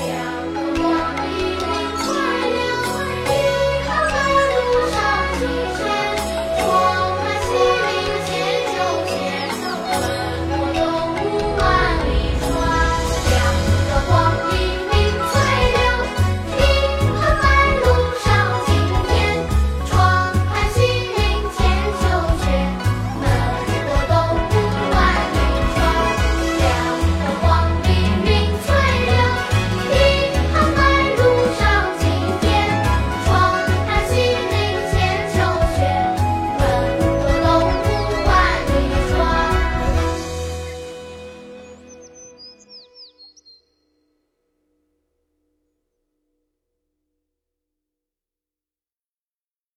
fire.